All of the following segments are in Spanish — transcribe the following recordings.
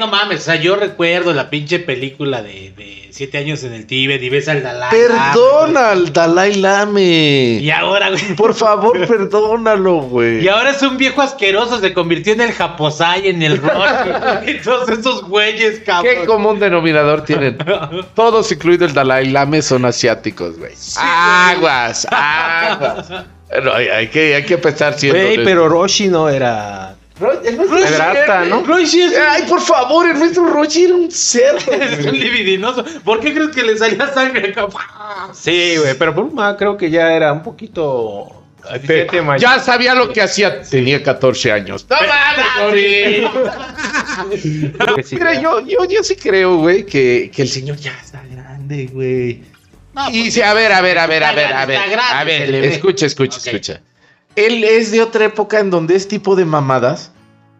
no mames, o sea, yo recuerdo la pinche película de, de Siete años en el Tíbet y ves al Dalai Lama, Perdona al Dalai Lame. Y ahora, güey. Por favor, perdónalo, güey. Y ahora es un viejo asqueroso, se convirtió en el Japosai, en el Rock, y todos esos güeyes, ¿Qué cabrón. común denominador tienen? Todos, incluido el Dalai Lama, son asiáticos, güey. aguas, aguas. No, hay, hay que, hay que empezar siendo. Güey, pero Roshi no era. Pedrata, ¿no? Roshi es, Ay, por favor, el nuestro Roshi era un cerdo. es un libidinoso. ¿Por qué crees que le salía sangre? cabrón? Sí, güey, pero Bulma creo que ya era un poquito. mayor. Ya sabía lo que hacía. Tenía 14 años. ¡No mames! Sí, Mira, ya. yo, yo, yo sí creo, güey, que, que el señor ya está grande, güey. No, y pues, sí, a ver, a ver, a ver, a ver, a ver. A ver, escucha, escucha, escucha. Él es de otra época en donde este tipo de mamadas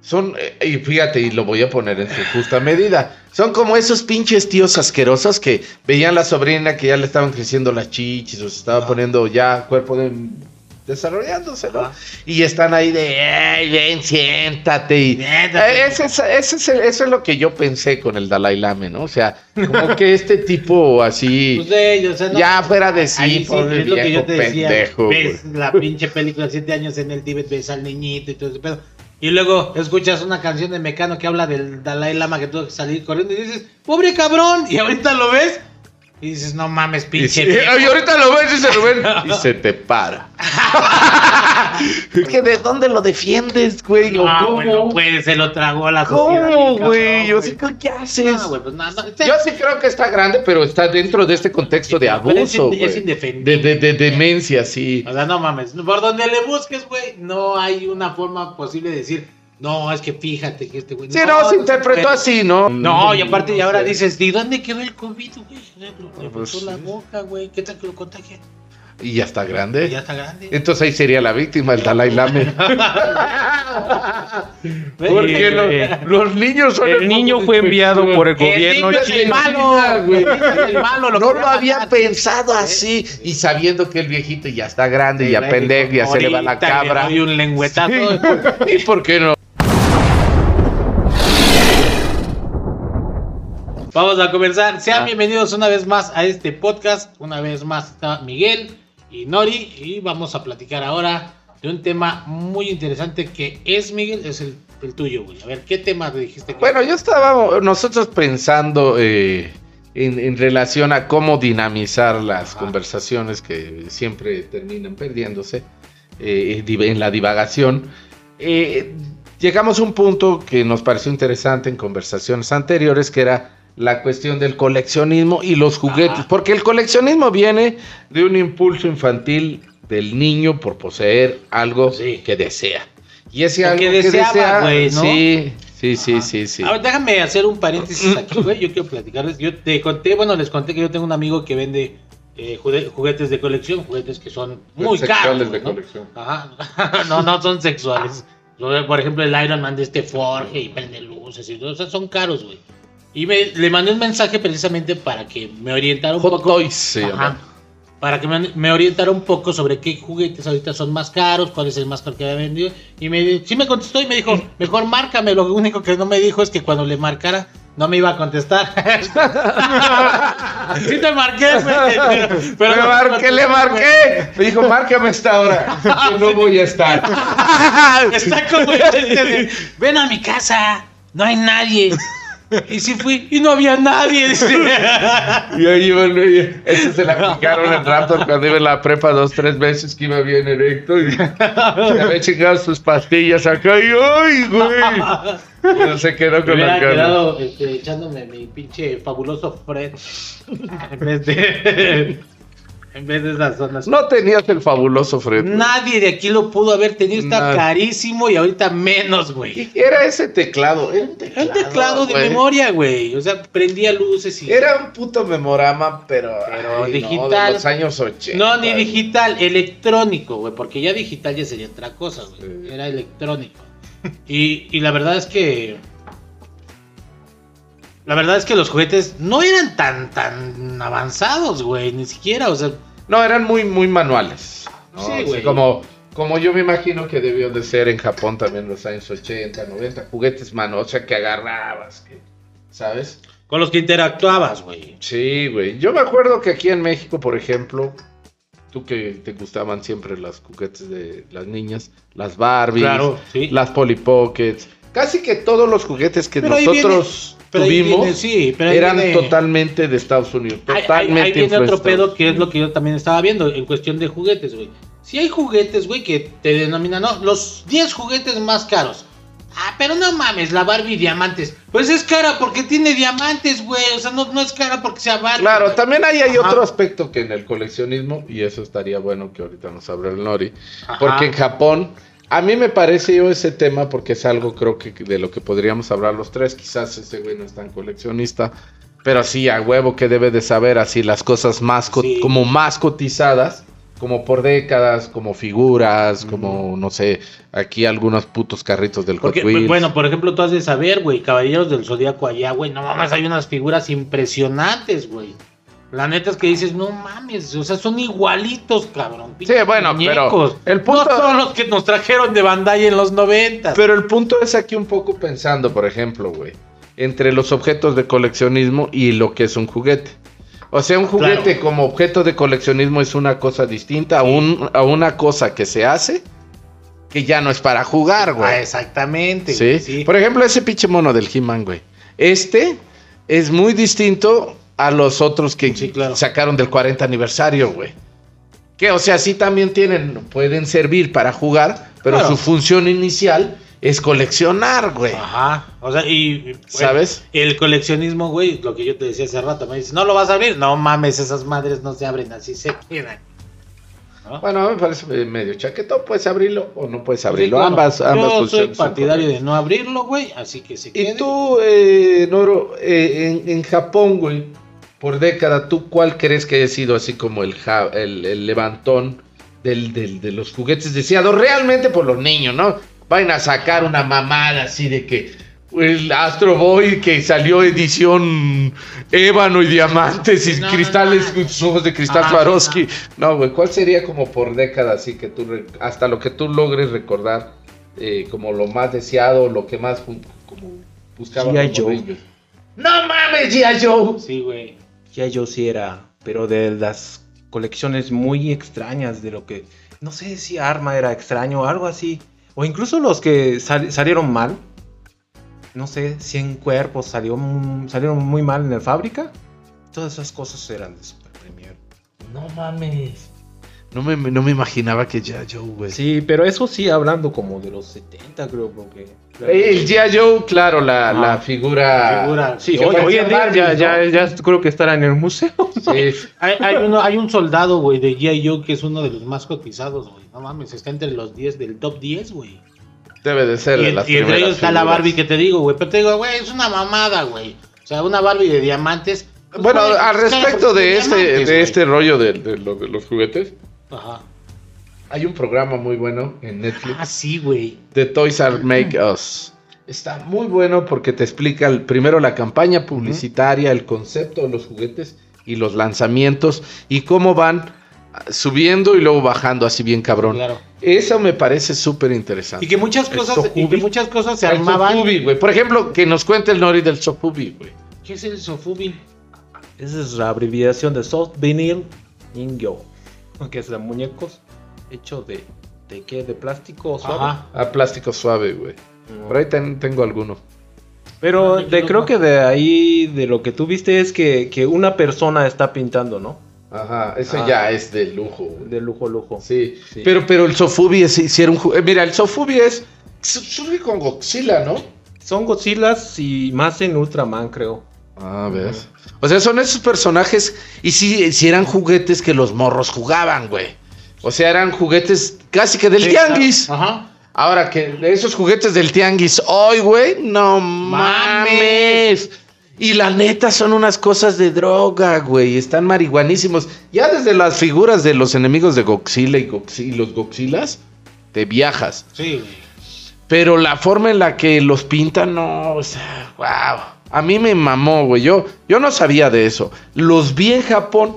son, eh, y fíjate, y lo voy a poner en su justa medida, son como esos pinches tíos asquerosos que veían la sobrina que ya le estaban creciendo las chichis o se estaba poniendo ya cuerpo de desarrollándose, ¿no? Ajá. Y están ahí de, "Ey, ven, siéntate. Y, Siéntate. Eh, ese es- ese es el- eso es lo que yo pensé con el Dalai Lama, ¿no? O sea, como que este tipo así, Pues de ellos, o sea, no- ya fuera de sí, Ahí sí, pobre es lo que yo te decía. pendejo. ves güey. la pinche película de siete años en el Tíbet, ves al niñito y todo ese pedo. Y luego escuchas una canción de Mecano que habla del Dalai Lama que tuvo que salir corriendo y dices, pobre cabrón. Y ahorita lo ves y dices, no mames, Y, pinche. sí, viejo". y ahorita lo ves, dice Rubén, y se te para. ¿Que ¿De dónde lo defiendes, güey? ¿O No, cómo? güey, no puede, se lo tragó a la sociedad. ¿Cómo, güey? Yo sí creo, ¿qué haces? No, güey, pues. No, Yo sí creo que está grande, pero está dentro de este contexto de es abuso, es indefendible. De, de, de demencia, sí. O sea, no mames. Por donde le busques, güey, no hay una forma posible de decir, no, es que fíjate que este güey. Sí, no, se interpretó puede". así, ¿no? No, y aparte, y ahora Sí. dices, ¿de dónde quedó el COVID, güey? Le Pues, botó la sí. boca, güey. ¿Qué tal que lo contagia? Y ya está grande. Ya está grande. Entonces ahí sería la víctima, el Dalai Lama. Porque Eh, los, los niños son El niño fue enviado por el gobierno niño es el malo, güey. El malo, lo no lo había pensado así. Y sabiendo que el viejito ya está grande, ya Güey, pendejo, ya se le va la cabra. Doy un lengüetazo. ¿Y por qué no? Vamos a comenzar. Sean Ah. bienvenidos una vez más a este podcast. Una vez más está Miguel y Nori. Y vamos a platicar ahora de un tema muy interesante que es, Miguel, es el, el tuyo, güey. A ver, ¿qué tema te dijiste? que- Bueno, yo estaba nosotros pensando eh, en, en relación a cómo dinamizar las Ajá. conversaciones que siempre terminan perdiéndose eh, en la divagación. Eh, llegamos a un punto que nos pareció interesante en conversaciones anteriores, que era la cuestión del coleccionismo y los juguetes, Ajá. porque el coleccionismo viene de un impulso infantil del niño por poseer algo Sí. que desea. Y ese algo que que, deseaba, desea, güey, ¿no? sí, sí, sí, Ajá. sí, sí. A ver, déjame hacer un paréntesis aquí, güey. Yo quiero platicarles. Yo te conté, bueno, les conté que yo tengo un amigo que vende eh, juguetes de colección, juguetes que son muy Sexuales caros. de güey, ¿no? colección. Ajá. no, no son sexuales. Por ejemplo, el Iron Man de este Forge y prende luces y todo. O sea, son caros, güey. Y me, le mandé un mensaje precisamente para que me orientara un Hot poco. Toys se Ajá. Para que me, me orientara un poco sobre qué juguetes ahorita son más caros, cuál es el más caro que había vendido. Y me, sí me contestó y me dijo, mejor márcame. Lo único que no me dijo es que cuando le marcara, no me iba a contestar. sí te marqué, pero, pero me marqué, le marqué. Me dijo, márcame esta hora. Yo no voy a estar. Está como ven a mi casa, no hay nadie. Y sí fui, y no había nadie. dice. Y ahí iba, oye, ese se la aplicaron en Raptor cuando iba en la prepa dos, tres veces que iba bien erecto. Y se había chingado sus pastillas acá y ¡ay, güey! Pero se quedó con la cara. quedado este, echándome mi pinche fabuloso Fred en vez de en vez de esas zonas. No tenías el fabuloso Fred. Nadie de aquí lo pudo haber tenido, está Nadie. carísimo y ahorita menos, güey. Era ese teclado. Era un Era teclado, un teclado de memoria, güey. O sea, prendía luces y. Era un puto memorama, pero, Pero ay, digital. No, de los años 80. No, ni digital, electrónico, güey. Porque ya digital ya sería otra cosa, güey. Sí. Era electrónico. Y, y la verdad es que. La verdad es que los juguetes no eran tan, tan avanzados, güey. Ni siquiera, o sea. No, eran muy, muy manuales. ¿no? Sí, güey. como, como yo me imagino que debió de ser en Japón también en los años 80, 90, juguetes mano, o sea, que agarrabas, que, ¿sabes? Con los que interactuabas, güey. Sí, güey. Yo me acuerdo que aquí en México, por ejemplo, tú que te gustaban siempre las juguetes de las niñas, las Barbies, Claro, sí. las Polly Pockets, casi que todos los juguetes que Pero nosotros Pero ahí tuvimos viene- sí, pero ahí eran viene- totalmente de Estados Unidos, Ahí- ahí- totalmente Ahí, viene otro pedo que es lo que yo también estaba viendo en cuestión de juguetes, güey. Si hay juguetes, güey, que te denominan, no, los 10 juguetes más caros. Ah, pero no mames, la Barbie diamantes. Pues es cara porque tiene diamantes, güey. O sea, no, no es cara porque sea Barbie. Claro, también ahí hay Ajá. otro aspecto que en el coleccionismo, y eso estaría bueno que ahorita nos abra el Nori, Ajá. porque en Japón, a mí me parece yo ese tema, porque es algo creo que de lo que podríamos hablar los tres, quizás ese güey no es tan coleccionista, pero sí, a huevo que debe de saber así las cosas más, Sí. como más cotizadas, como por décadas, como figuras, como, no sé, aquí algunos putos carritos del Hot Porque, Wheels. bueno, por ejemplo, tú has de saber, güey, Caballeros del Zodíaco allá, güey, no mames, hay unas figuras impresionantes, güey. La neta es que dices, no mames, o sea, son igualitos, cabrón. Sí, bueno, pero muñecos. el punto- No son los que nos trajeron de Bandai en los 90. Pero el punto es aquí un poco pensando, por ejemplo, güey, entre los objetos de coleccionismo y lo que es un juguete. O sea, un juguete Claro. como objeto de coleccionismo es una cosa distinta a, un- a una cosa que se hace que ya no es para jugar, güey. Ah, exactamente. ¿Sí? sí. Por ejemplo, ese pinche mono del He-Man, güey. Este es muy distinto a los otros que Sí, claro. sacaron del 40 aniversario, güey. Que, o sea, sí también tienen, pueden servir para jugar, pero Claro. su función inicial es coleccionar, güey. Ajá. O sea, y. ¿Sabes? El coleccionismo, güey, lo que yo te decía hace rato, me dices, no lo vas a abrir. No mames, esas madres no se abren así, se quedan. ¿No? Bueno, me parece medio chaquetón. Puedes abrirlo o no puedes abrirlo. Sí, claro. Ambas, ambas Yo soy partidario de no abrirlo, güey, así que se quede. Y tú, eh, Noro, eh, en, en Japón, güey, por década, ¿tú cuál crees que haya sido así como el, ja- el, el levantón del, del- de los juguetes deseados? Realmente por los niños, ¿no? Vayan a sacar una mamada así de que el Astro Boy que salió edición ébano y diamantes y No, cristales, no. con sus ojos de cristal Ah, Swarovski. No, güey, ¿cuál sería como por década así que tú, hasta lo que tú logres recordar eh, como lo más deseado, lo que más como buscaban G.I. los Joe. morrillos? ¡No mames, G.I. Joe! Sí, güey. Ya yo sí era, pero de las colecciones muy extrañas de lo que, no sé si Arma era extraño o algo así, o incluso los que sal- salieron mal, no sé, 100 cuerpos salió, salieron muy mal en la fábrica, todas esas cosas eran de Super Premier. No mames. No me, no me imaginaba que G.I. Joe, güey. Sí, pero eso sí hablando como de los 70 creo, porque... El G.I. Joe, claro, la, Ah. la figura. Figura. Sí, hoy, hoy en día ya, ya, ya creo que estará en el museo. Sí. Hay, hay uno, hay un soldado, güey, de G.I. Joe que es uno de los más cotizados, güey. No mames, está entre los 10 del top 10, güey. Debe de ser Y, de en- las y entre ellos está la. Barbie que te digo, güey. Pero te digo, güey, es una mamada, güey. O sea, una Barbie de diamantes. pues, Bueno, al respecto de es este, de este rollo de, de lo- de los juguetes, Ajá. hay un programa muy bueno en Netflix. Ah, sí, güey. The Toys Are Make Us. Está muy bueno porque te explica el- primero la campaña publicitaria, el concepto de los juguetes y los lanzamientos y cómo van ah, subiendo y luego bajando así bien cabrón. Claro. Eso me parece súper interesante. Y que muchas cosas, y que muchas cosas se El armaban. Sofubi, güey. Por ejemplo, que nos cuente el Nori del Sofubi, güey. ¿Qué es el Sofubi? Esa es la abreviación de Soft Vinyl Ningyo, que es de muñecos hecho de, ¿de qué? ¿De plástico suave? Ajá. Ah, plástico suave, güey. Por ahí ten- tengo alguno. Pero Ah, de, creo no. que de ahí, de lo que tú viste es que, que una persona está pintando, ¿no? Ajá, eso Ah. ya es de lujo, güey. De lujo, lujo. Sí. Sí. Pero, pero el Sofubi es, un ju- eh, Mira, el Sofubi es. Surge con Godzilla, ¿no? Son Godzillas y más en Ultraman, creo. Ah, ves. O sea, son esos personajes. Y sí, sí eran juguetes que los morros jugaban, güey. O sea, eran juguetes casi que del Sí, tianguis. claro. Ajá. Ahora que esos juguetes del tianguis hoy, güey, no mames. Y la neta son unas cosas de droga, güey. Están marihuanísimos. Ya desde las figuras de los enemigos de Godzilla y, los Godzillas, te viajas. Sí, güey. Pero la forma en la que los pintan, no, o sea, wow. A mí me mamó, güey. Yo, yo no sabía de eso. Los vi en Japón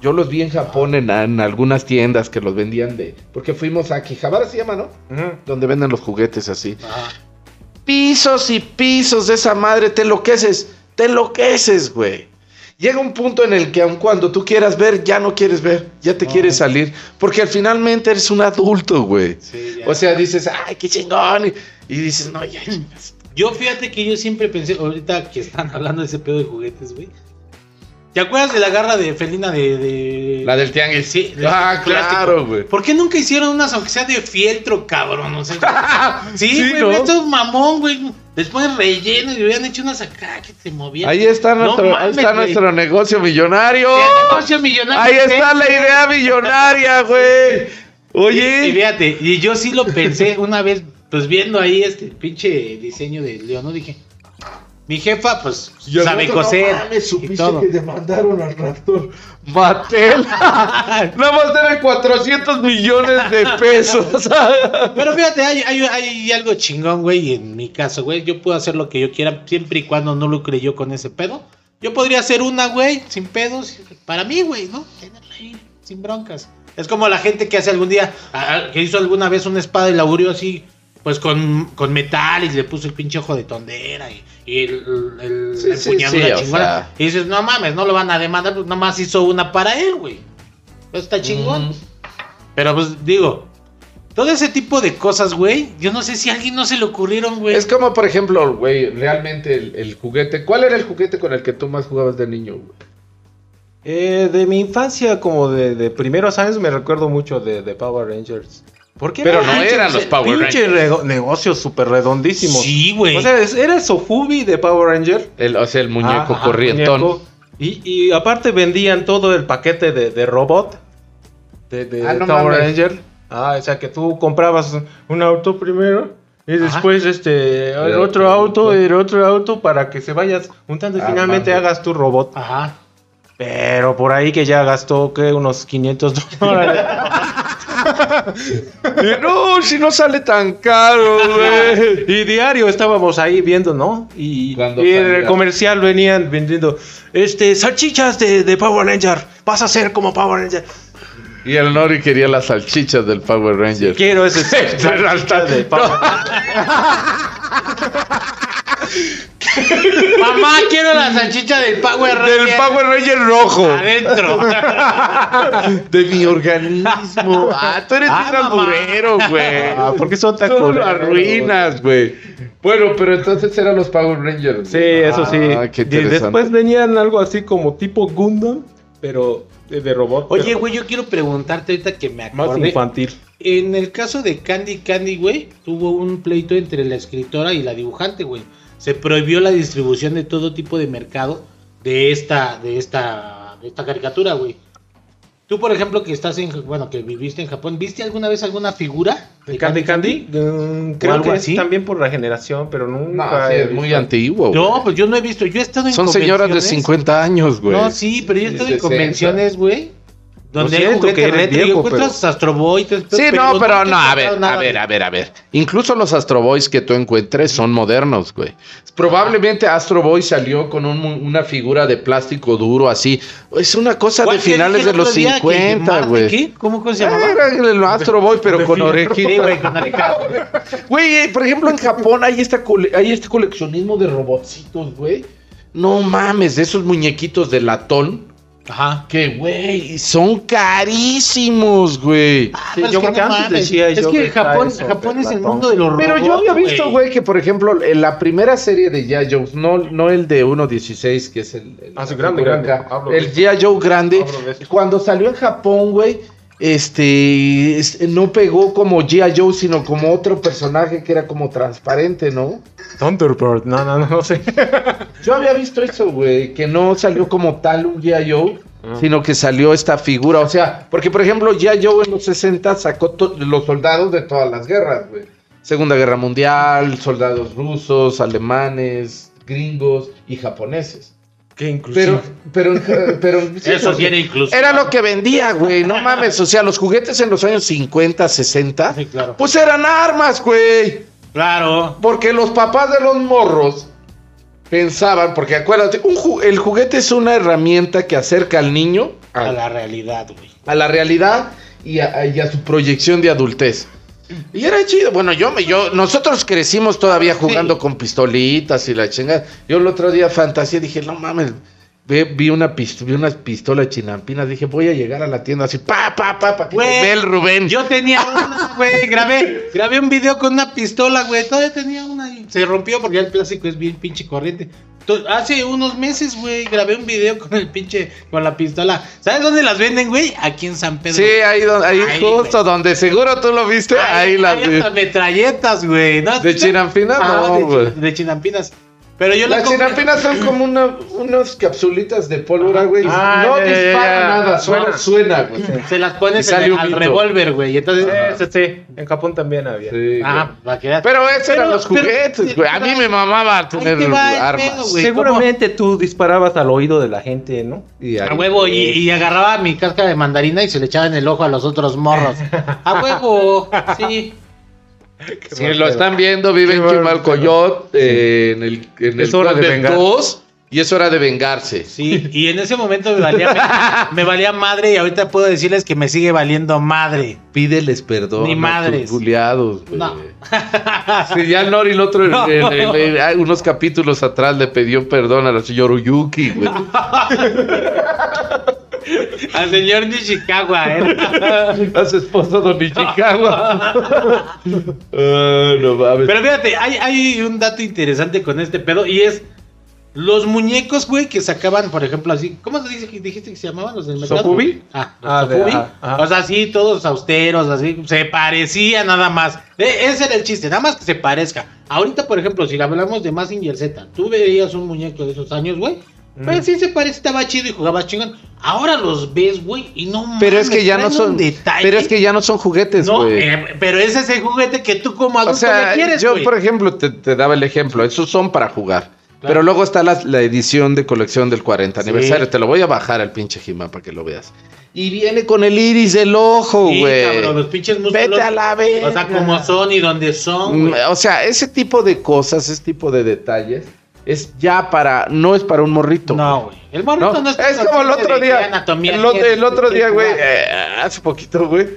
Yo los vi en Japón en, en algunas tiendas que los vendían de. Porque fuimos a Akihabara, se llama, ¿no? Donde venden los juguetes así. Ajá. Pisos y pisos de esa madre, te enloqueces, te enloqueces, güey. Llega un punto en el que aun cuando tú quieras ver, ya no quieres ver, ya te quieres salir, porque finalmente eres un adulto, güey. Sí. O sea, dices, ay, qué chingón. Y, y dices, no, ya. Yo fíjate que yo siempre pensé, ahorita que están hablando de ese pedo de juguetes, güey. ¿Te acuerdas de la garra de felina de. de- La del tianguis. Sí, de Ah, claro, güey. ¿Por qué nunca hicieron unas, aunque sea de fieltro, cabrón? O sea, sí, Sí, güey, ¿no? esto es mamón, güey. Después relleno y hubieran hecho unas acá que te movían. Ahí está, No nuestro, ahí está nuestro negocio millonario. ¡Qué negocio millonario Ahí es está la idea millonaria, güey. Y, y Oye. fíjate, y yo sí lo pensé una vez, pues viendo ahí este pinche diseño de León, ¿no? Dije, mi jefa, pues, sabe coser. y todo. demandaron al raptor Mattel. Nada más debe 400 millones de pesos. Pero fíjate, hay, hay, hay algo chingón, güey, en mi caso, güey, yo puedo hacer lo que yo quiera siempre y cuando no lucre yo con ese pedo. Yo podría hacer una, güey, sin pedos, para mí, güey, ¿no? Tenerla ahí, sin broncas. Es como la gente que hace algún día, que hizo alguna vez una espada y la abrió así, pues con, con metal y le puso el pinche ojo de tondera y, y el, el, Sí, la empuñadura sí, chingona. sea. Y dices, no mames, no lo van a demandar, pues nomás hizo una para él, güey. Pues Está chingón. Mm. Pero pues digo, todo ese tipo de cosas, güey, yo no sé si a alguien no se le ocurrieron, güey. Es como, por ejemplo, güey, realmente el, el juguete. ¿Cuál era el juguete con el que tú más jugabas de niño, güey? Eh, de mi infancia, como de, de primeros años, me recuerdo mucho de, de Power Rangers. ¿Por qué? Pero no Pinche- eran los Power pinche rego- negocio súper redondísimo. Sí, güey. O sea, era el Sofubi de Power Ranger. El, o sea, el muñeco Ajá, corrientón. muñeco. Y, y aparte vendían todo el paquete de, de robot de, de Ah, no Power mames. Ranger. Ah, o sea que tú comprabas un auto primero y Ajá. después este el otro auto, el otro auto para que se vayas juntando y Ah, finalmente mames. hagas tu robot. Ajá. Pero por ahí que ya gastó que unos 500 dólares. Y no, si no sale tan caro, güey. y diario estábamos ahí viendo, ¿no? Y, Cuando y en el comercial venían vendiendo este salchichas de, de Power Ranger. Vas a ser como Power Ranger. Y el Nori quería las salchichas del Power Ranger. Quiero ese salchicha de Power Mamá, quiero la salchicha del Power Ranger. Del Power Ranger rojo. Adentro. De mi organismo. Ah, tú eres Ah, un mamá. alburero, güey. Ah, ¿por qué son tan Tú lo culeros? arruinas, güey. Bueno, pero entonces eran los Power Rangers. Sí, eso sí. Ah, qué Y interesante. después venían algo así como tipo Gundam, pero de, robot. Oye, güey, yo quiero preguntarte ahorita que me Más acordé. infantil. En el caso de Candy Candy, güey, tuvo un pleito entre la escritora y la dibujante, güey. Se prohibió la distribución de todo tipo de mercado de esta, de esta, de esta caricatura, güey. Tú, por ejemplo, que estás en, bueno, que viviste en Japón, ¿viste alguna vez alguna figura ¿De Candy Candy? Mm, ¿O creo que así? es también por la generación, pero No, nunca. sí, es muy antiguo. güey. No, pues yo no he visto. Yo he estado en Son señoras de convenciones. 50 años, güey. No, sí, pero yo he estado en 60. convenciones, güey. Donde hay juguetes retro viejo, encuentras Astro Boy. Sí, no, pero no, a ver, a ver, a ver, a ver. Incluso los Astro Boys que tú encuentres son modernos, güey. Probablemente Astro Boy salió con un- una figura de plástico duro así. Es una cosa de ¿Cuál que finales de los otro día que- 50, Marte, güey. ¿Qué? ¿Cómo se llamaba? Era el Astro Boy, pero con orejita. güey, eh, por ejemplo, en Japón hay, esta cole- hay este coleccionismo de robotcitos, güey. No mames, de esos muñequitos de latón. Ajá. Que, güey, son carísimos, güey. Ah, Sí, yo es creo que no antes mames. decía Es yo que Japón, eso Japón es el mundo de los Pero yo robots, había visto, güey, que por ejemplo, en la primera serie de G.I. Joe, no, no el de 1.16, que es el, el, Ah, sí, grande, grande. Hablo el. G.I. Joe grande, Hablo cuando salió en Japón, güey, este, es- no pegó como G.I. Joe, sino como otro personaje que era como transparente, ¿no? Thunderbird, no, no, no, no sé. Yo había visto eso, güey, que no salió como tal un G.I. Joe, Ah. sino que salió esta figura, o sea, porque por ejemplo G.I. Joe en los 60 sacó los soldados de todas las guerras, güey. Segunda Guerra Mundial, soldados rusos, alemanes, gringos y japoneses. Qué inclusive. Pero, pero, pero Eso sí era incluso. era lo que vendía, güey, no mames, o sea, los juguetes en los años 50, 60, Sí, claro. pues eran armas, güey. Claro. Porque los papás de los morros pensaban, porque acuérdate, un ju- el juguete es una herramienta que acerca al niño A a, la realidad, güey. a la realidad y a, y a su proyección de adultez. Y era chido. Bueno, yo me, yo, nosotros crecimos todavía jugando Sí. con pistolitas y la chingada. Yo el otro día fantasía dije, no mames. Ve- vi una pist- vi unas pistolas chinampinas, dije, voy a llegar a la tienda así, pa, pa, pa, pa, que ve el Rubén. Yo tenía una, güey, grabé, grabé un video con una pistola, güey, todavía tenía una y se rompió porque el plástico es bien pinche corriente. Hace unos meses, güey, grabé un video con el pinche, con la pistola. ¿Sabes dónde las venden, güey? Aquí en San Pedro. Sí, ahí, donde, ahí justo donde seguro tú lo viste, ahí, las hay metralletas, güey. ¿no? ¿De chinampinas? Ajá, No, de, de chinampinas. Pero yo la Las chinampinas son como una, unas capsulitas de pólvora, güey. Ah, no dispara ya. nada, solo Suena. suena, güey. Se las pones en- al revólver, güey. Entonces, Sí, sí, sí. En Japón también había. Sí, ah, va a quedar. Pero esos eran los juguetes, güey. A mí me mamaba tener te va el armas. pedo, güey. Seguramente tú disparabas al oído de la gente, ¿no? Y ahí- A huevo, y, y agarraba mi casca de mandarina y se le echaba en el ojo a los otros morros. A huevo, sí. Si lo están viendo, vive en Chimalcoyot, eh, en el, en Es el hora de vengar. 2, y es hora de vengarse. Sí, y en ese momento me valía, me, me valía madre y ahorita puedo decirles que me sigue valiendo madre. Pídeles perdón. Ni madres. No. Sí, ya Nori el otro, No. en- en- en- en- unos capítulos atrás le pidió perdón a la señora Uyuki, güey. Al señor Nishikawa, ¿eh? A su esposo Don Ichikawa. Ah, no mames. Pero fíjate, hay, hay un dato interesante con este pedo y es los muñecos, güey, que sacaban, por ejemplo, así. ¿Cómo te dice, dijiste que se llamaban los del mercado? ¿Sofubi? Ah, los Ah, Sofubi. ajá, ajá. O sea, así, todos austeros, así. Se parecía nada más. E- ese era el chiste, nada más que se parezca. Ahorita, por ejemplo, si hablamos de Mazinger Z, tú veías un muñeco de esos años, güey. Mm. sí se parece, estaba chido y jugabas chingón. Ahora los ves, güey, y no Pero es mames, que ya no son. detalle. Pero es que ya no son juguetes, No, güey. eh, pero ese es el juguete que tú como o adulto sea, le quieres, yo, por ejemplo, te, te daba el ejemplo. Esos son para jugar. Claro. Pero luego está la, la edición de colección del 40 Sí. aniversario. Te lo voy a bajar al pinche Jima para que lo veas. Y viene con el iris del ojo, Sí, güey. cabrón, los pinches músculos. Vete a la verga. O sea, como son y donde son, güey. O sea, ese tipo de cosas, ese tipo de detalles, es ya para. No es para un morrito. No, güey. El morrito ¿no? no, Es como el otro día. Anatomía, el, otro- el otro día, güey, eh, hace poquito, güey.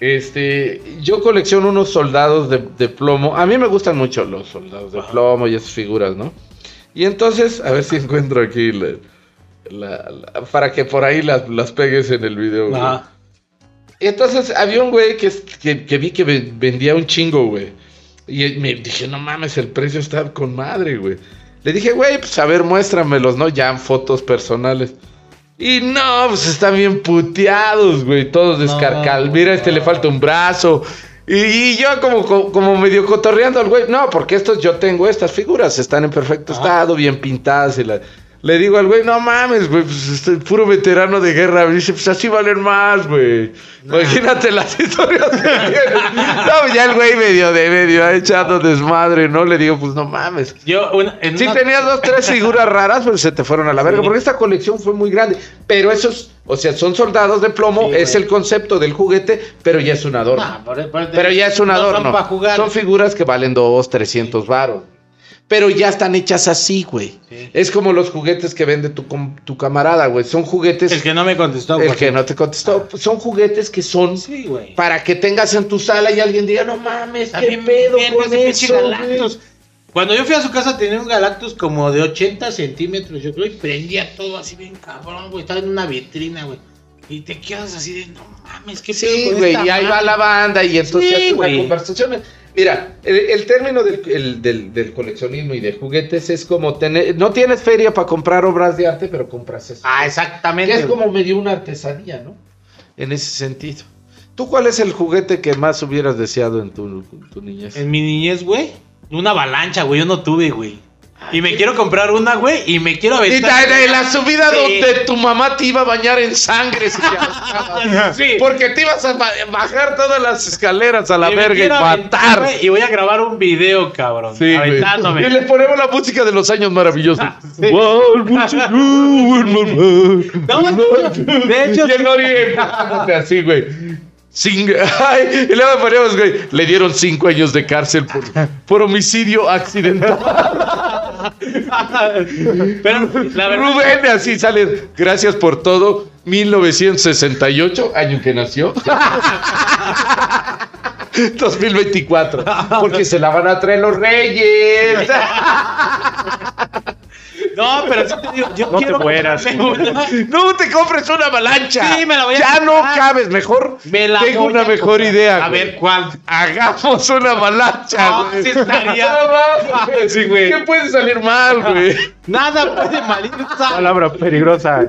Este, yo colecciono unos soldados de, de plomo. A mí me gustan mucho los soldados de Ajá. plomo y esas figuras, ¿no? Y entonces, a ver si encuentro aquí la, la- la- para que por ahí las, las pegues en el video. güey. Ajá. Entonces había un güey que, que, que vi que ve- vendía un chingo, güey. Y me dije, no mames, el precio está con madre, güey. Le dije, güey, pues a ver, muéstramelos, ¿no? Ya en fotos personales. Y no, pues están bien puteados, güey. Todos descarcal. No, Mira, este no. le falta un brazo. Y, y yo como, como, como medio cotorreando al güey. No, porque estos yo tengo estas figuras. Están en perfecto Ah. estado, bien pintadas. y la- Le digo al güey, no mames, güey, pues estoy puro veterano de guerra. Me dice, pues así valen más, güey. Imagínate las historias que tienes. No, ya el güey medio de medio ha echado desmadre, ¿no? Le digo, pues no mames. Yo, una, en Sí una- tenías dos, tres figuras raras, pero se te fueron a la verga. Sí. Porque esta colección fue muy grande. Pero esos, o sea, son soldados de plomo, Sí, es güey. el concepto del juguete, pero ya es un adorno. No, por- pero ya es un no adorno. Son para jugar. Son figuras que valen dos, trescientos varos. Pero ya están hechas así, güey. Sí. Es como los juguetes que vende tu, tu camarada, güey. Son juguetes. El que no me contestó. el por que no te contestó. Son juguetes que son Sí, güey. para que tengas en tu sala y alguien diga, no mames, qué pedo bien con eso, güey?" Cuando yo fui a su casa tenía un Galactus como de 80 centímetros, yo creo, y prendía todo así bien cabrón, güey. Estaba en una vitrina, güey. Y te quedas así de, no mames, qué Sí, güey, y ahí va madre?" la banda y entonces Sí, hace una güey. Mira, el, el término del, el- del- del coleccionismo y de juguetes es como tener, no tienes feria para comprar obras de arte, pero compras eso. Ah, que exactamente. es güey. como medio una artesanía, ¿no? En ese sentido. ¿Tú cuál es el juguete que más hubieras deseado en tu, en tu niñez? En mi niñez, güey, una avalancha, güey, yo no tuve, güey. Y me quiero comprar una, güey, y me quiero Y aventar. ta- en la subida Sí. donde tu mamá te iba a bañar en sangre si. Sí. Porque te ibas a ba- bajar todas las escaleras a la Y verga y aventar, matar. Y voy a grabar un video, cabrón. Sí, aventándome. Y le ponemos la música de los años maravillosos. De hecho, y así, güey. Cin- Ay, y luego ponemos, güey, le dieron cinco años de cárcel por, por homicidio accidental. Pero la verdad. Rubén, así sale. Gracias por todo. 1968, año que nació. 2024. Porque se la van a traer los reyes. No, pero sí te digo, yo No te quiero mueras. comprarme una- No te compres una avalancha. Sí, me la voy a Ya no cabes. Mejor Me la tengo voy una a mejor comprar. idea. A güey. ver, ¿cuál? Hagamos una avalancha, No, güey. sí estaría- Sí, güey. ¿Qué puede salir mal, güey? Nada puede. ¿sabes? Palabra peligrosa.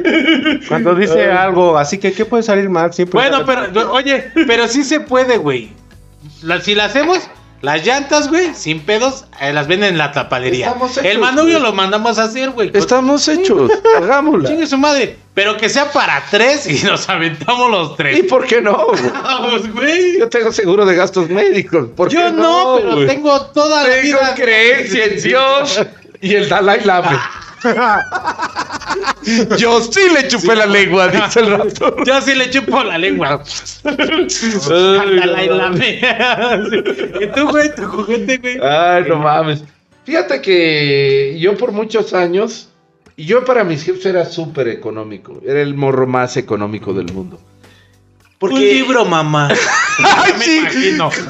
Cuando dice algo, así que, ¿qué puede salir mal? Siempre Bueno, pero, oye, pero sí se puede, güey. La- si la hacemos, las llantas, güey, sin pedos, eh, las venden en la hechos, El manubrio güey. lo mandamos a hacer, güey. Estamos hechos. Hagámosla. Chingue su madre. Pero que sea para tres y nos aventamos los ¿Y tres. por qué no? Vamos, güey. Yo tengo seguro de gastos médicos. ¿Por Yo qué no, pero güey? tengo toda la Tengo vida. creencia en Dios y el Dalai Lama. Yo sí le chupé la lengua, dice el rato. Yo sí le chupo la lengua. Ay, Ándala y no lame. ¿Y tú, güey? ¿Tu juguete, güey? Ay, no mames. Fíjate que yo por muchos años, yo para mis jefes era súper económico. Era el morro más económico del mundo. Un libro, mamá. ¡Ay, me sí! imagino.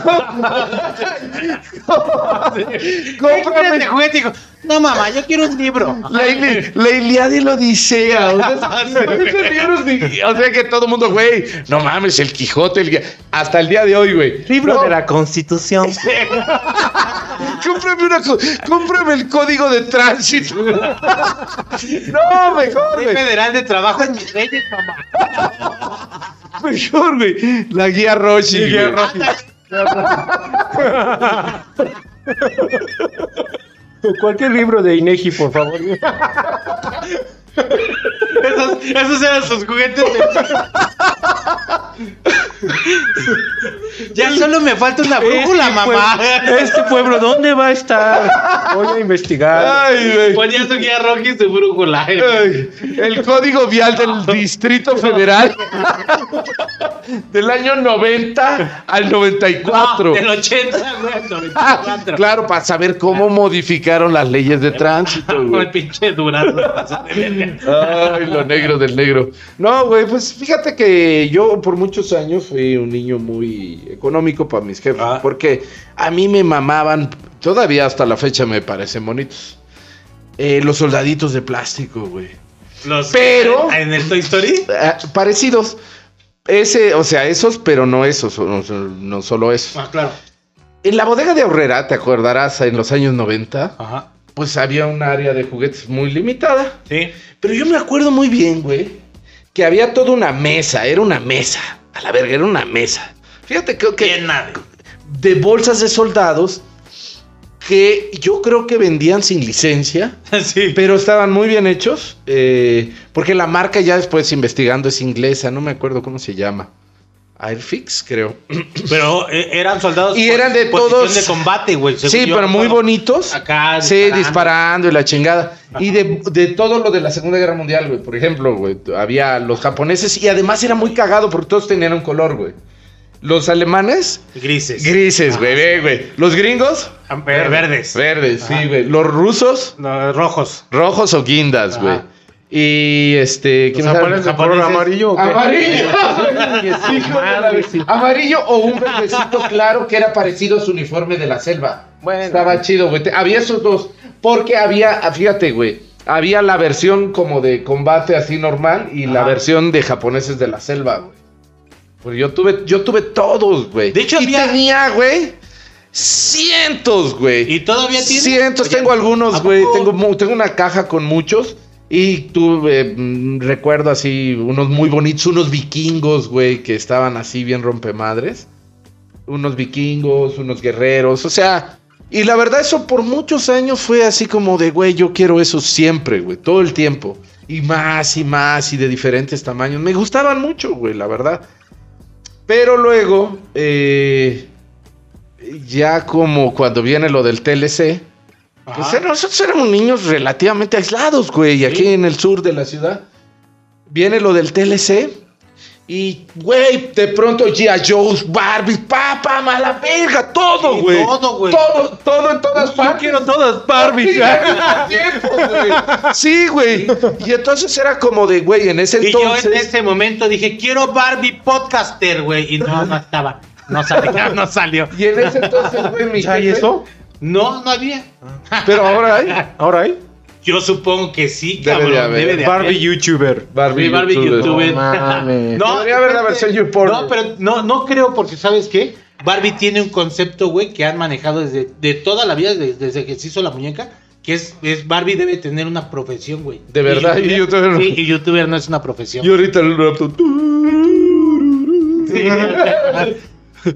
Cómprame Este juguete no, mamá, yo quiero un libro. La, Ili- la Iliada y la Odisea. O sea, esos libros ni- o sea que todo el mundo, güey, no mames, el Quijote, el, hasta el día de hoy, güey. Libro No, de la Constitución. Cómprame, una co- cómprame el código de tránsito. No, mejor, Ley güey. Federal de Trabajo en mis leyes, mamá. Mejor, güey. La guía Roshi. güey. Cualquier libro de Inegi, por favor. Esos, esos eran sus juguetes. ya solo me falta una brújula, Este mamá. pue- Este pueblo, ¿dónde va a estar? Voy a investigar. Ay, güey. Ponía su guía roja y su brújula. Ay, El código vial del Distrito Federal del año 90 al 94. No, del 80, güey, al 94. Claro, para saber cómo modificaron las leyes de tránsito, Con el pinche durazno. Ay, lo negro del negro. No, güey, pues fíjate que yo por muchos años fui un niño muy económico para mis jefes. Ah. Porque a mí me mamaban, todavía hasta la fecha me parecen bonitos. eh, los soldaditos de plástico, güey. Los- Pero- En el Toy Story. Ah, parecidos. Ese, o sea, esos, pero no esos, no, no solo esos. Ah, claro. En la bodega de Aurrera, te acordarás, en los años 90, Ajá. pues había un área de juguetes muy limitada. Sí. Pero yo me acuerdo muy bien, güey, que había toda una mesa, era una mesa. A la verga, era una mesa. Fíjate creo que de. de bolsas de soldados que yo creo que vendían sin licencia, Sí. pero estaban muy bien hechos, eh, porque la marca ya después investigando es inglesa, no me acuerdo cómo se llama. Airfix, creo. Pero eh, eran soldados. Y eran de todos- de combate, güey. Sí, yo pero muy bonitos. Acá. Sí, disparando y la chingada. Y de, de todo lo de la Segunda Guerra Mundial, güey. Por ejemplo, güey, había los japoneses y además era muy cagado porque todos tenían un color, güey. Los alemanes, Grises. grises, güey, ve, güey. Los gringos, Ah, ver- Verdes. verdes, sí, güey. Los rusos, No, rojos. rojos o guindas, güey. Y este, color japoneses. amarillo. ¿o qué? Amarillo. La Amarillo o un verdecito claro que era parecido a su uniforme de la selva. Bueno. Estaba chido, güey. Había esos dos. Porque había, ah, fíjate, güey. Había la versión como de combate así normal y la Ajá. versión de japoneses de la selva, güey. Pues yo tuve, yo tuve todos, güey. De hecho, y había- tenía, güey, cientos, güey. ¿Y todavía tiene? Cientos, Oye, tengo algunos, ¿a güey. Tengo, tengo una caja con muchos. Y tuve, mm, recuerdo así, unos muy bonitos, unos vikingos, güey, que estaban así bien rompemadres. Unos vikingos, unos guerreros, o sea. Y la verdad, eso por muchos años fue así como de, güey, yo quiero eso siempre, güey, todo el tiempo. Y más y más y de diferentes tamaños. Me gustaban mucho, güey, la verdad. Pero luego, eh, ya como cuando viene lo del TLC. Pues nosotros éramos niños relativamente aislados, güey, aquí en el sur de la ciudad. Viene lo del TLC Y, güey, de pronto G.I. Joe's, Barbie, papá, mala verga, todo, Sí, güey. todo, güey. Todo, todo en todas Yo partes. quiero todas Barbies. Sí, güey. Sí, güey. Y entonces era como de, güey, en ese Y yo entonces. en ese momento dije, quiero Barbie podcaster, güey. Y no, no estaba. No salió, no salió. Y en ese entonces, güey, mi ¿Ya hay jefe- eso? No, no había. Pero ahora hay. ¿Ahora hay? Yo supongo que sí, Debe cabrón. de haber. Debe de Barbie haber. YouTuber. Barbie, Sí, Barbie YouTuber. YouTuber. No. Debería haber la versión YouPorn. No, pero no, no creo porque, ¿sabes qué? Barbie tiene un concepto, güey, que han manejado desde de toda la vida, desde, desde que se hizo la muñeca, que es, es Barbie debe tener una profesión, güey. De verdad, y youtuber no. Sí, y youtuber no es una profesión. Y ahorita el rapto. Sí.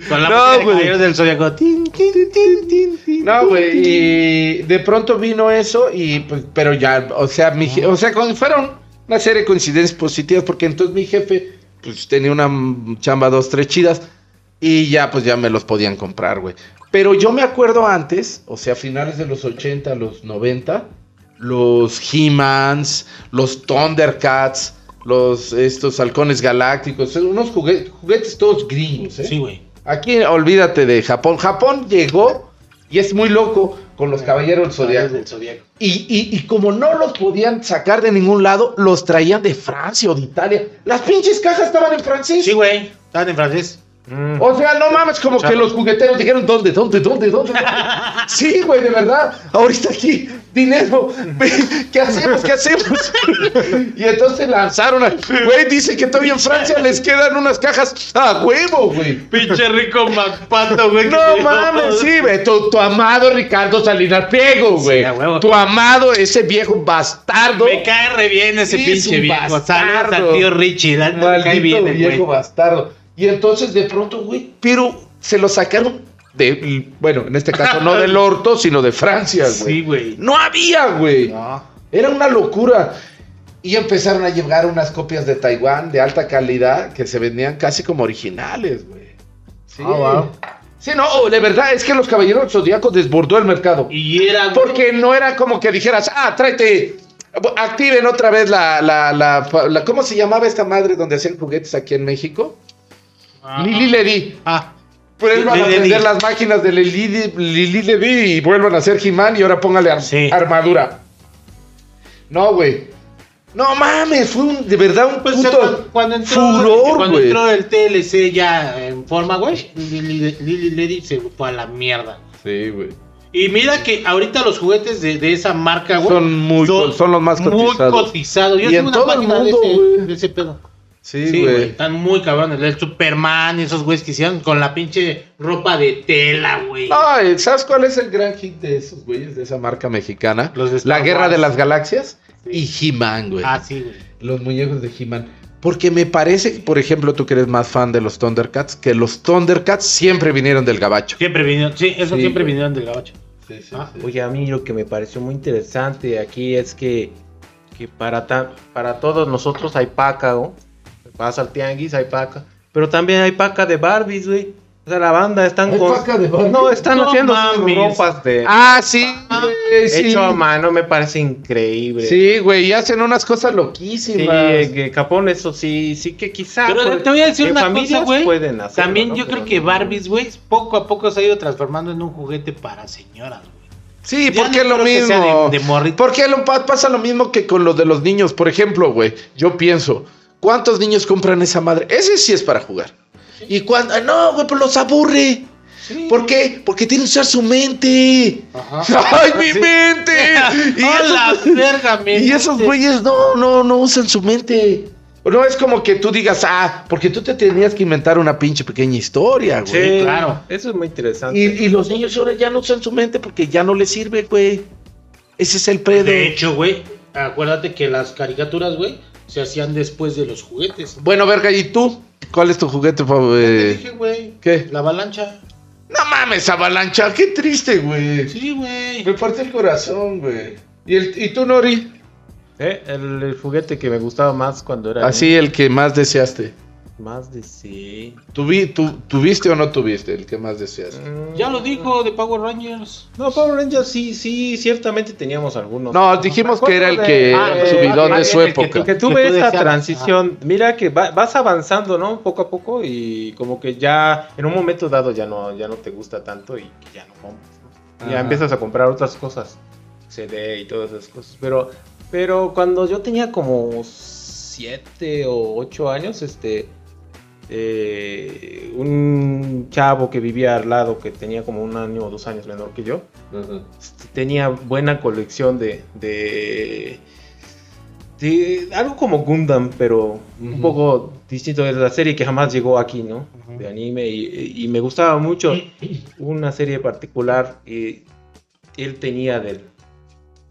Con la No, güey. Del Zodiaco. Tin, tin, tin, tin, tin. No, güey, y de pronto vino eso y pues, pero ya, o sea, mi je- o sea, con- fueron una serie de coincidencias positivas porque entonces mi jefe pues tenía una chamba dos tres chidas y ya pues ya me los podían comprar, güey. Pero yo me acuerdo antes, o sea, finales de los 80, los 90, los He-Mans, los Thundercats, los estos halcones galácticos, unos jugue- juguetes todos gringos, ¿eh? Sí, güey. Aquí olvídate de Japón. Japón llegó y es muy loco con los caballeros del Zodiaco. Y, y, y como no los podían sacar de ningún lado, los traían de Francia o de Italia. Las pinches cajas estaban en francés. Sí, güey. Estaban en francés. Mm. O sea, no mames, como que los jugueteros dijeron, ¿dónde, dónde, dónde, dónde? Sí, güey, de verdad. Ahorita aquí, dinero. ¿Qué hacemos? ¿Qué hacemos? Y entonces lanzaron a... Güey, dice que todavía en Francia les quedan unas cajas a huevo, güey. Pinche rico Macpato, güey. No mames, sí, güey. Tu, tu amado Ricardo Salinas Pliego, güey. tu amado, ese viejo bastardo. Me cae re bien ese Sí, pinche viejo. Saludos al tío Richie. Me cae Maldito bien, el viejo güey. bastardo. Y entonces de pronto, güey, pero se lo sacaron de, bueno, en este caso no del orto, sino de Francia, güey. Sí, güey. No había, güey. No. Era una locura. Y empezaron a llegar unas copias de Taiwán de alta calidad que se vendían casi como originales, güey. Sí. Wow. Sí, no, de verdad, es que los caballeros zodíacos desbordó el mercado. Y era, güey. Porque no era como que dijeras, ah, tráete, activen otra vez la, la, la, la- ¿cómo se llamaba esta madre donde hacían juguetes aquí en México? Ah. Lili Ledi. Ah, Vuelvan a Lili prender Ledi. las máquinas de Lili, Lili Ledi y vuelvan a hacer He-Man y ahora póngale ar- Sí. armadura. No, güey. No mames, fue un, de verdad un pues puto cuando, cuando entró, furor, cuando entró el TLC ya en forma, güey, Lili Lili Ledi se fue a la mierda. Sí, güey. Y mira que ahorita los juguetes de, de esa marca, güey, Son muy son los más Muy cotizados. cotizados. Yo Y tengo en una todo el mundo, de, ese, güey. de ese pedo. Sí, Sí, güey. Están muy cabrones. El Superman y esos güeyes que hicieron con la pinche ropa de tela, güey. Ay, ¿sabes cuál es el gran hit de esos güeyes, de esa marca mexicana? Los La Guerra Wars. de las Galaxias y He-Man, güey. Ah, sí, güey. Los muñecos de He-Man. Porque me parece, por ejemplo, tú que eres más fan de los Thundercats, que los Thundercats siempre vinieron del gabacho. Siempre vinieron, sí, eso Sí, siempre güey. vinieron del gabacho. Sí, sí, Ah, Oye, a mí lo que me pareció muy interesante aquí es que, que para, ta- para todos nosotros hay paca, ¿no? Vas al tianguis, hay paca. Pero también hay paca de Barbies, güey. O sea, la banda están ¿Hay con... paca de Barbie? No, están No haciendo sus ropas de... Ah, sí, güey, sí. Hecho a mano, me parece increíble. Sí, güey, y hacen unas cosas Sí, loquísimas. eh, que Japón, eso sí, sí que quizá. Pero pues, te voy a decir una cosa, güey. pueden hacerlo, También ¿no? yo Pero creo que Barbies, güey, poco a poco se ha ido transformando en un juguete para señoras, güey. Sí, Ya porque no es lo mismo. de- de. Porque lo, pa- pasa lo mismo que con lo de los niños. Por ejemplo, güey, yo pienso, ¿cuántos niños compran esa madre? Ese sí es para jugar. Y cuando, ah, no, güey, pues los aburre. ¿Por qué? Porque tienen que usar su mente. Ajá. ¡Ay, mi Sí. mente! Y ¡A la esos, verga, men! y esos güeyes no, no, no usan su mente. No es como que tú digas, ah, porque tú te tenías que inventar una pinche pequeña historia, Sí, güey. claro. Eso es muy interesante. Y, y los niños ahora ya no usan su mente porque ya no les sirve, güey. Ese es el pedo. De hecho, güey, acuérdate que las caricaturas, güey, se hacían después de los juguetes. Bueno, verga, ¿y tú? ¿Cuál es tu juguete Te favorito? dije, güey. ¿Qué? La avalancha. No mames, avalancha, qué triste, güey. Sí, güey. Me parte el corazón, güey. ¿Y, el, ¿Y tú, Nori? Eh, el, el juguete que me gustaba más cuando era. Así el que más deseaste. Más de sí. ¿Tuvi- tu- ¿Tuviste o no tuviste el que más deseas? Ya lo dijo de Power Rangers. No, Power Rangers sí, sí, ciertamente teníamos algunos. No, dijimos que era el que Ah, el subidón ah, de su el que época. Que tuve Que tú esa deseabas, transición. Mira que va- vas avanzando, ¿no? Poco a poco y como que ya en un momento dado ya no, ya no te gusta tanto y que ya no compras. ¿no? Ya Ajá. empiezas a comprar otras cosas. CD y todas esas cosas. Pero, pero cuando yo tenía como 7 o 8 años, este... eh, un chavo que vivía al lado, que tenía como un año o dos años menor que yo, este, tenía buena colección de, de, de algo como Gundam, pero un poco distinto de la serie que jamás llegó aquí, ¿no? De anime y, y me gustaba mucho una serie particular y él tenía del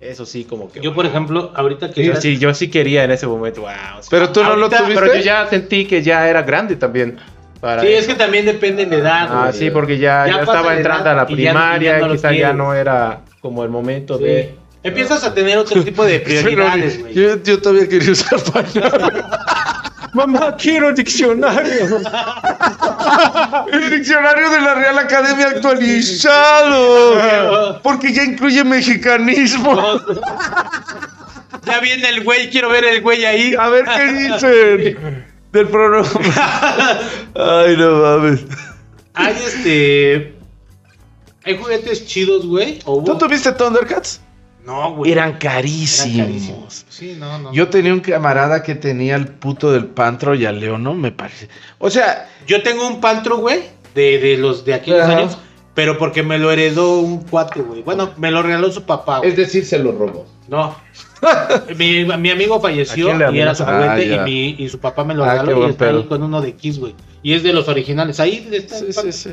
eso sí como que Yo, por ejemplo, ahorita que... Sí, sí, yo sí quería en ese momento, wow. Pero tú no lo tuviste. Pero yo ya sentí que ya era grande también. para Sí, eso. es que también depende de edad. Ah, güey. sí, porque ya, Ya estaba entrando a la primaria, no lo quizá ya no era como el momento Sí. de... Empiezas a tener otro tipo de prioridades, güey. Yo, yo todavía quería usar pañal. Mamá, quiero diccionario. El diccionario de la Real Academia actualizado. Porque ya incluye mexicanismo. Ya viene el güey, quiero ver el güey ahí. A ver qué dicen. Del programa. Ay, no mames. Hay este. Hay juguetes chidos, güey. o ¿Tú tuviste Thundercats? No, güey. Eran Eran carísimos. Sí, no, no. Yo tenía un camarada que tenía el puto del Pantro y a León, ¿no? Me parece. O sea, Yo tengo un pantro, güey, de, de los de aquellos Ajá. años, pero porque me lo heredó un cuate, güey. Bueno, me lo regaló su papá, güey. es decir, se lo robó. No. mi, mi amigo falleció ¿A quién le y era su juguete Ah, y, mi, y su papá me lo Ah, regaló y está ahí con uno de Kiss, güey. Y es de los originales. Ahí está. el Sí, sí, sí.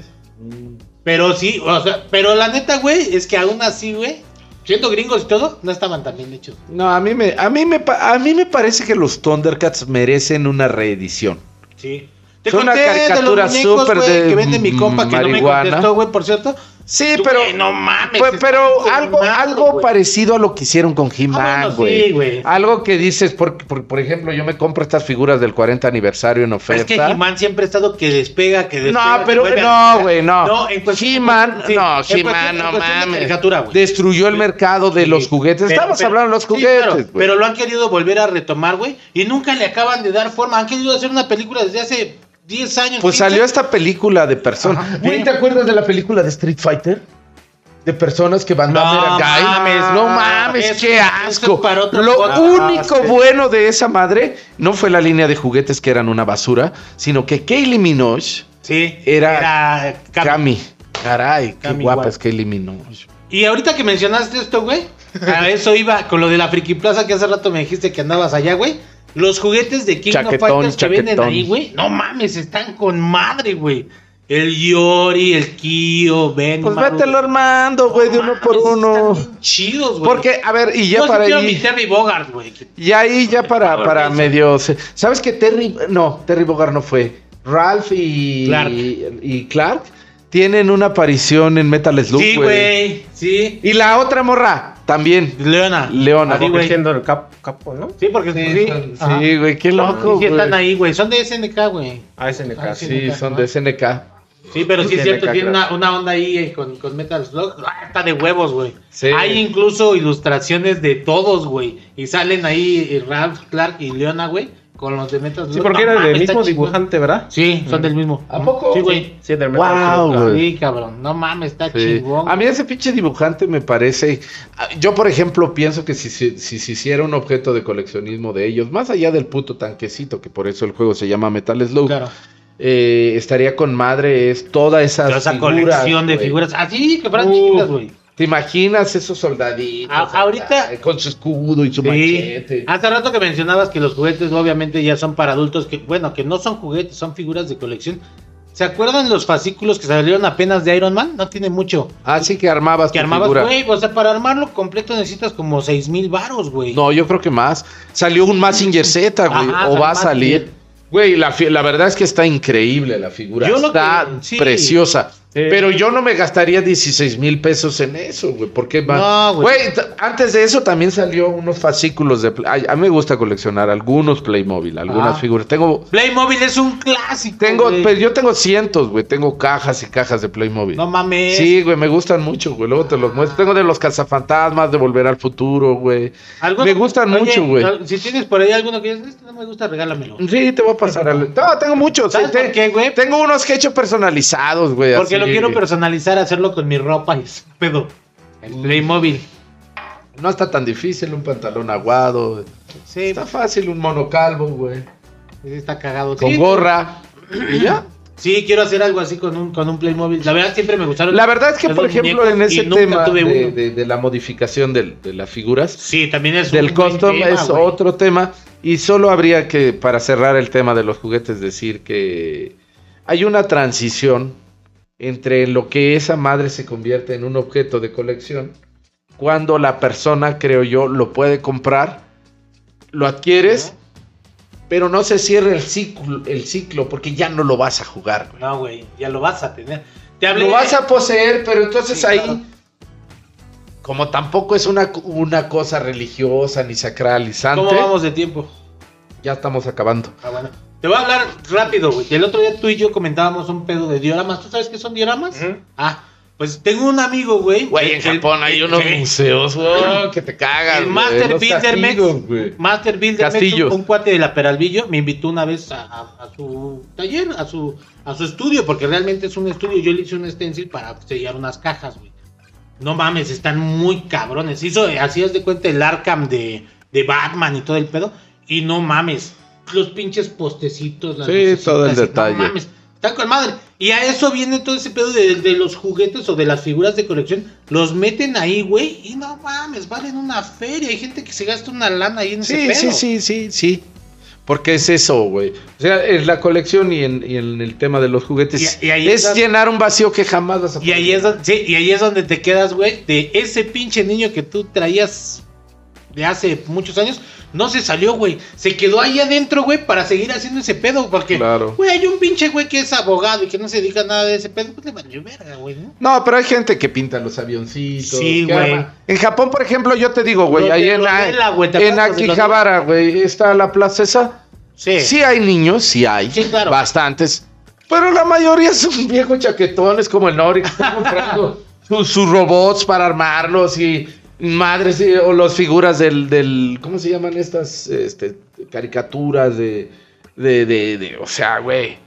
Pero sí, o sea, pero la neta, güey, es que aún así, güey, siendo gringos y todo, no estaban tan bien hechos. No, a mí me, a mí me, a mí me parece que los Thundercats merecen una reedición. Sí. Te Son una conté de los caricatura muñecos, súper güey, de que vende mi compa que no me contestó, güey, por cierto. Sí, pero, güey, no mames. está pero algo, algo güey. parecido a lo que hicieron con Ah, He-Man, bueno, güey. sí, güey. Algo que dices, por, por, por ejemplo, yo me compro estas figuras del 40 aniversario en oferta. es que He-Man siempre ha estado que despega, que despega. No, pero no, güey, no. No, He-Man, sí, no, He-Man, no de mames. güey. Destruyó el mercado de Sí. los juguetes. Pero- Estamos pero- hablando de los juguetes. claro, güey. pero lo han querido volver a retomar, güey. Y nunca le acaban de dar forma. Han querido hacer una película desde hace 10 años. Pues 15. salió esta película de personas. ¿te acuerdas de la película de Street Fighter? De personas que van No a caer. mames, no mames, eso- qué asco. para otro Lo podcast. único Ah, sí. bueno de esa madre no fue la línea de juguetes que eran una basura, sino que Kaylee Minogue Sí, Era Cami. Cami. Caray, qué Cami guapa igual. es Kaylee Minogue. Y ahorita que mencionaste esto, güey, a eso iba con lo de la Friki Plaza que hace rato me dijiste que andabas allá, güey. Los juguetes de King Chaquetón, of Fighters que venden chaquetón. ahí, güey. No mames, están con madre, güey. El Yori, el Kyo, Ben. Pues vételo armando, güey, de uno por uno. Están bien chidos, güey. Porque, a ver, y ya Yo sí para quiero ahí. mi Terry Bogard, güey. Y ahí ya para, Por para eso. medio. ¿Sabes que Terry. No, Terry Bogard no fue. Ralph y Clark. y Clark tienen una aparición en Metal Slug, Sí, güey. Sí. Y la otra morra, también. Leona. Leona. Sí, güey. siendo el cap- capo, ¿no? Sí, porque sí. Sí, güey, qué No, loco. sí, están ahí, güey. Son de SNK, güey. Ah, SNK. Ah, sí. Sí, son de SNK. Sí, pero sí es cierto, tiene una, una onda ahí eh, con, con Metal Slug. Ah, está de huevos, güey. Sí. Hay incluso ilustraciones de todos, güey. Y salen ahí eh, Ralph, Clark y Leona, güey, con los de Metal Slug. Sí, porque era del mismo chingón. dibujante, ¿verdad? Sí, son del mismo. ¿A poco? Sí, güey. Sí, del Wow, Metal Slug, güey. Sí, cabrón. No mames, está Sí. chingón. A mí ese pinche dibujante me parece. ah, Yo, por ejemplo, pienso que si, si, si se hiciera un objeto de coleccionismo de ellos, más allá del puto tanquecito, que por eso el juego se llama Metal Slug, Claro. eh, estaría con madre es toda esa, Toda esa colección de figuras. Así, que fueran Uh, chidas, güey. ¿Te imaginas esos soldaditos? A- ahorita- acá, con su escudo y su Sí. machete. Hace rato que mencionabas que los juguetes obviamente ya son para adultos, que bueno, que no son juguetes, son figuras de colección. ¿Se acuerdan los fascículos que salieron apenas de Iron Man? No tiene mucho. Así que armabas Que tu armabas, güey, o sea, para armarlo completo necesitas como seis mil varos, güey. No, yo creo que más. Salió un Massinger Z, güey. Ajá, o va a salir. Güey, la, verdad es que está increíble la figura. Yo está que- sí. preciosa. Pero yo no me gastaría 16 mil pesos en eso, güey. Porque va- No, güey. Antes de eso también salió unos fascículos de. Ay, a mí me gusta coleccionar algunos Playmobil, algunas Ah. figuras. Tengo. Playmobil es un clásico. Tengo, güey. pero yo tengo cientos, güey. Tengo cajas y cajas de Playmobil. No mames. Sí, güey, me gustan mucho, güey. Luego te los muestro. Tengo de los cazafantasmas, de Volver al Futuro, güey. ¿Alguno- Me gustan Oye, mucho, güey. Si tienes por ahí alguno que dices, este no me gusta, regálamelo. Sí, te voy a pasar al... No, tengo muchos. ¿Sabes Te- por qué, güey? Tengo unos que he hecho personalizados, güey. Porque así. Lo quiero personalizar, hacerlo con mi ropa y ese pedo. El Playmobil. No está tan difícil, un pantalón aguado. Sí, Está fácil, un mono calvo, güey. está cagado. Con Sí, gorra. Y ya. Sí, quiero hacer algo así con un, con un Playmobil. La verdad siempre me gustaron. La verdad es que, por ejemplo, en ese tema de, uno. de- de la modificación de las figuras, Sí, también es del un custom tema, es otro tema. Y solo habría que, para cerrar el tema de los juguetes, decir que hay una transición entre lo que esa madre se convierte en un objeto de colección, cuando la persona, creo yo, lo puede comprar, lo adquieres, pero no se cierra el ciclo, el ciclo porque ya no lo vas a jugar. güey. No, güey, ya lo vas a tener. Te hablé Lo vas a poseer, pero entonces Sí, ahí, claro. como tampoco es una, una cosa religiosa ni sacralizante, ¿Cómo vamos de tiempo? Ya estamos acabando. Ah, bueno. Te voy a hablar rápido, güey. El otro día tú y yo comentábamos un pedo de dioramas. ¿Tú sabes qué son dioramas? Ah, pues tengo un amigo, güey. Güey, en Japón hay que- unos que- museos, güey, que te cagas. El güey, Master Builder Mex, güey. Master Builder Mex, Castillos. un, un cuate de la Peralvillo, me invitó una vez a, a- a su taller, a su, a su estudio, porque realmente es un estudio. Yo le hice un stencil para sellar unas cajas, güey. No mames, están muy cabrones. Hizo, hacías de cuenta el Arkham de, de Batman y todo el pedo. Y no mames, los pinches postecitos. las Sí, todo el y no detalle. mames, Está con madre. Y a eso viene todo ese pedo de, de los juguetes o de las figuras de colección. Los meten ahí, güey. Y no mames, valen una feria. Hay gente que se gasta una lana ahí en ese pedo. sí, sí, sí, sí. Porque es eso, güey. O sea, en la colección y en, y en el tema de los juguetes Y- y ahí es llenar un vacío que jamás vas a Y ahí, es sí, y ahí es donde te quedas, güey, de ese pinche niño que tú traías de hace muchos años. No se salió, güey. Se quedó ahí adentro, güey, para seguir haciendo ese pedo. Porque, Claro. güey, hay un pinche güey que es abogado y que no se dedica a nada de ese pedo. Pues le valió verga, güey, ¿no? No, pero hay gente que pinta los avioncitos. Sí, güey. En Japón, por ejemplo, yo te digo, güey, ahí en, güey, ¿te en Akihabara, güey, está la plaza esa. Sí. Sí hay niños, sí hay. Sí, claro. Bastantes. Pero la mayoría son viejos chaquetones como el Nori que está comprando sus, sus robots para armarlos y madres o las figuras del, del ¿cómo se llaman estas este, caricaturas de, de, de, de- o sea, güey.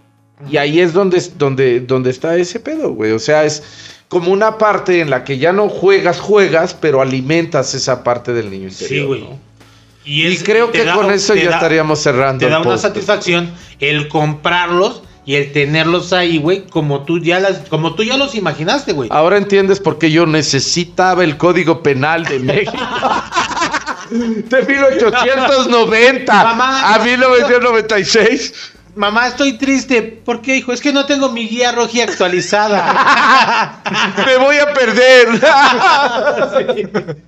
Y ahí es donde, donde, donde está ese pedo, güey. O sea, es como una parte en la que ya no juegas, juegas, pero alimentas esa parte del niño interior. Sí, güey. ¿no? Y, creo que da- con eso ya da- estaríamos cerrando. Te da una podcast. satisfacción el comprarlos y el tenerlos ahí, güey, como tú ya las, como tú ya los imaginaste, güey. Ahora entiendes por qué yo necesitaba el Código Penal de México. De 1890 Mamá. a 1996. Mamá, estoy triste. ¿Por qué, hijo? Es que no tengo mi guía roja actualizada. Me voy a perder.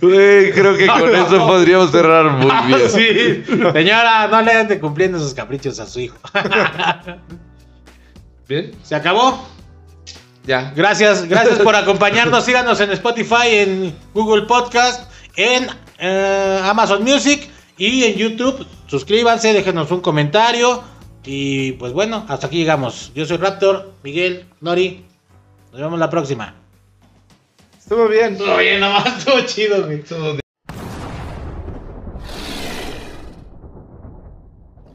Güey, creo que con eso podríamos cerrar muy bien. sí. Señora, no le ande cumpliendo sus caprichos a su hijo. Bien, Se acabó. ya. Gracias, gracias por acompañarnos. Síganos en Spotify, en Google Podcast, en eh, Amazon Music y en YouTube. Suscríbanse, déjenos un comentario. Y pues bueno, hasta aquí llegamos. Yo soy Raptor, Miguel, Nori. Nos vemos la próxima. Estuvo bien. Oye, nomás estuvo chido, güey. Estuvo